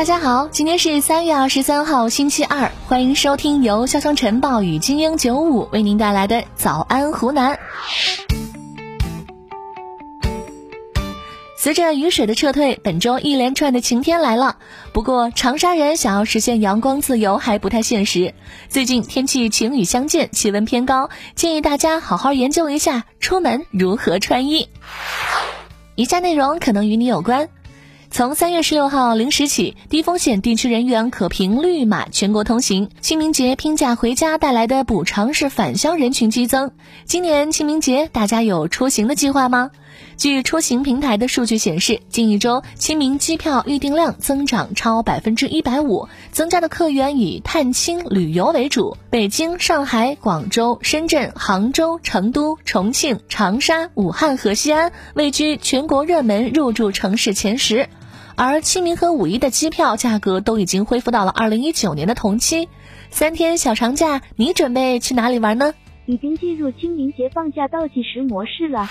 大家好，今天是三月二十三号，星期二，欢迎收听由潇湘晨报与精英九五为您带来的早安湖南。随着雨水的撤退，本周一连串的晴天来了。不过，长沙人想要实现阳光自由还不太现实。最近天气晴雨相间，气温偏高，建议大家好好研究一下出门如何穿衣。以下内容可能与你有关。从三月十六号零时起，低风险地区人员可凭绿码全国通行。清明节拼假回家带来的补偿是返乡人群激增。今年清明节大家有出行的计划吗？据出行平台的数据显示，近一周清明机票预订量增长超百分之一百五，增加的客源以探亲旅游为主。北京、上海、广州、深圳、杭州、成都、重庆、长沙、武汉和西安位居全国热门入住城市前十。而清明和五一的机票价格都已经恢复到了二零一九年的同期，三天小长假，你准备去哪里玩呢？已经进入清明节放假倒计时模式了。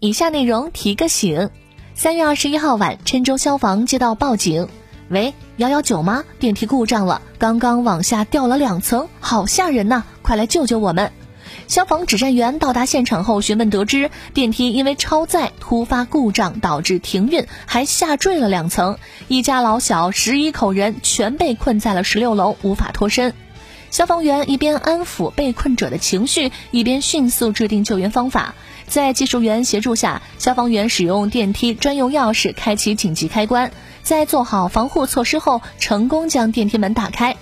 以下内容提个醒：三月二十一号晚，郴州消防接到报警，喂，幺幺九吗？电梯故障了，刚刚往下掉了两层，好吓人呐！快来救救我们！消防指战员到达现场后，询问得知电梯因为超载突发故障导致停运，还下坠了两层，一家老小十一口人全被困在了十六楼，无法脱身。消防员一边安抚被困者的情绪，一边迅速制定救援方法。在技术员协助下，消防员使用电梯专用钥匙开启紧急开关，在做好防护措施后，成功将电梯门打开。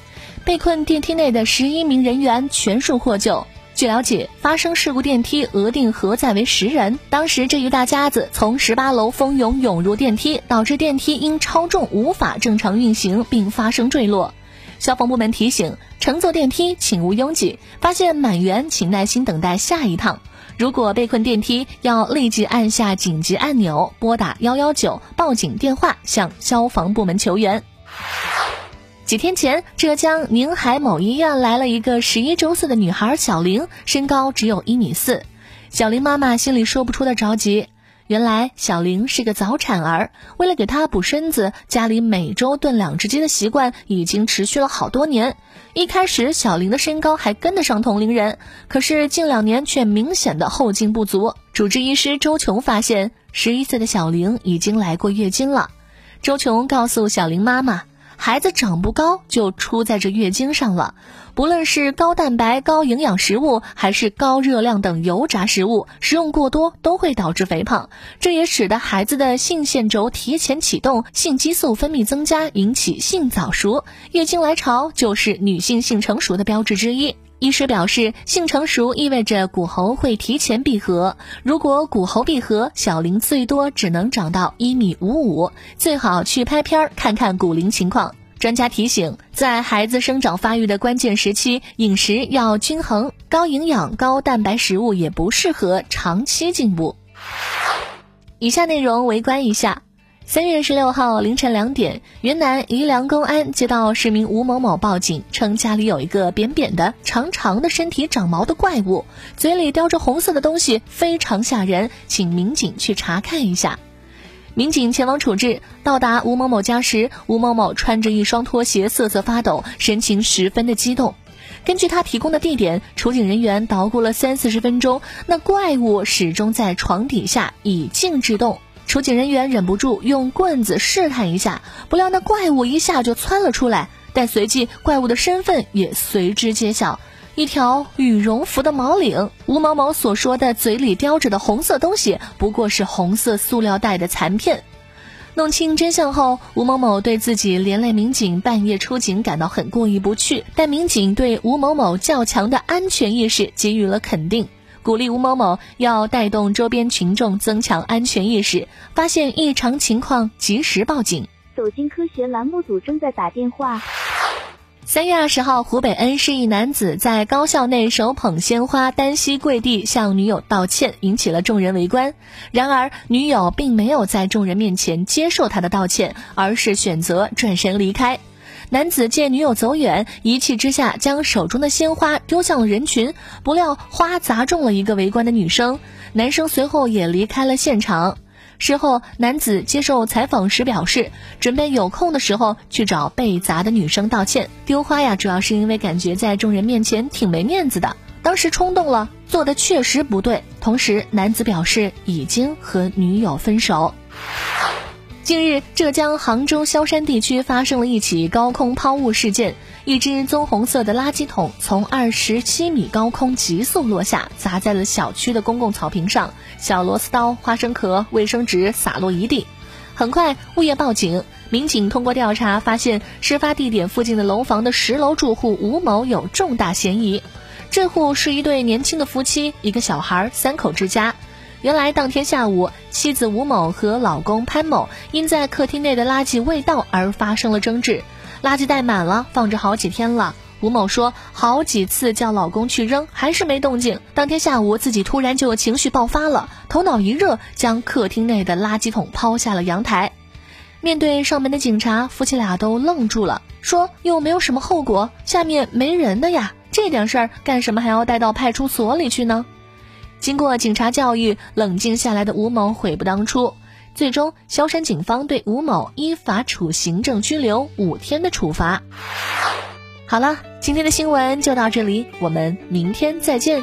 被困电梯内的十一名人员全数获救。据了解，发生事故电梯额定核载为十人。当时这一大家子从十八楼蜂拥涌入电梯，导致电梯因超重无法正常运行，并发生坠落。消防部门提醒：乘坐电梯请勿拥挤，发现满员请耐心等待下一趟。如果被困电梯，要立即按下紧急按钮，拨打幺幺九报警电话，向消防部门求援。几天前，浙江宁海某医院来了一个十一周岁的女孩小玲，身高只有一米四。小玲妈妈心里说不出的着急。原来小玲是个早产儿，为了给她补身子，家里每周炖两只鸡的习惯已经持续了好多年。一开始，小玲的身高还跟得上同龄人，可是近两年却明显的后劲不足。主治医师周琼发现，十一岁的小玲已经来过月经了。周琼告诉小玲妈妈。孩子长不高就出在这月经上了，不论是高蛋白、高营养食物，还是高热量等油炸食物，食用过多都会导致肥胖。这也使得孩子的性腺轴提前启动，性激素分泌增加，引起性早熟。月经来潮就是女性性成熟的标志之一。医师表示，性成熟意味着骨骺会提前闭合。如果骨骺闭合，小龄最多只能长到一米五五，最好去拍片儿看看骨龄情况。专家提醒，在孩子生长发育的关键时期，饮食要均衡，高营养、高蛋白食物也不适合长期进补。以下内容围观一下。三月十六号凌晨两点，云南宜良公安接到市民吴某某报警，称家里有一个扁扁的、长长的身体长毛的怪物，嘴里叼着红色的东西，非常吓人，请民警去查看一下。民警前往处置，到达吴某某家时，吴某某穿着一双拖鞋，瑟瑟发抖，神情十分的激动。根据他提供的地点，处警人员捣鼓了三四十分钟，那怪物始终在床底下以静制动。出警人员忍不住用棍子试探一下，不料那怪物一下就窜了出来，但随即怪物的身份也随之揭晓：一条羽绒服的毛领。吴某某所说的嘴里叼着的红色东西，不过是红色塑料袋的残片。弄清真相后，吴某某对自己连累民警半夜出警感到很过意不去，但民警对吴某某较强的安全意识给予了肯定。鼓励吴某某要带动周边群众增强安全意识，发现异常情况及时报警。走进科学栏目组正在打电话。三月二十号，湖北恩施一男子在高校内手捧鲜花，单膝跪地向女友道歉，引起了众人围观。然而，女友并没有在众人面前接受他的道歉，而是选择转身离开。男子见女友走远，一气之下将手中的鲜花丢向了人群，不料花砸中了一个围观的女生，男生随后也离开了现场。事后，男子接受采访时表示，准备有空的时候去找被砸的女生道歉。丢花呀，主要是因为感觉在众人面前挺没面子的，当时冲动了，做的确实不对。同时，男子表示已经和女友分手。近日，浙江杭州萧山地区发生了一起高空抛物事件，一只棕红色的垃圾桶从二十七米高空急速落下，砸在了小区的公共草坪上，小螺丝刀、花生壳、卫生纸洒落一地。很快，物业报警，民警通过调查发现，事发地点附近的楼房的十楼住户吴某有重大嫌疑。这户是一对年轻的夫妻，一个小孩，三口之家。原来当天下午，妻子吴某和老公潘某因在客厅内的垃圾未到而发生了争执。垃圾袋满了，放着好几天了。吴某说，好几次叫老公去扔，还是没动静。当天下午，自己突然就情绪爆发了，头脑一热，将客厅内的垃圾桶抛下了阳台。面对上门的警察，夫妻俩都愣住了，说又没有什么后果，下面没人的呀，这点事儿干什么还要带到派出所里去呢？经过警察教育，冷静下来的吴某悔不当初。最终，萧山警方对吴某依法处行政拘留五天的处罚。好了，今天的新闻就到这里，我们明天再见。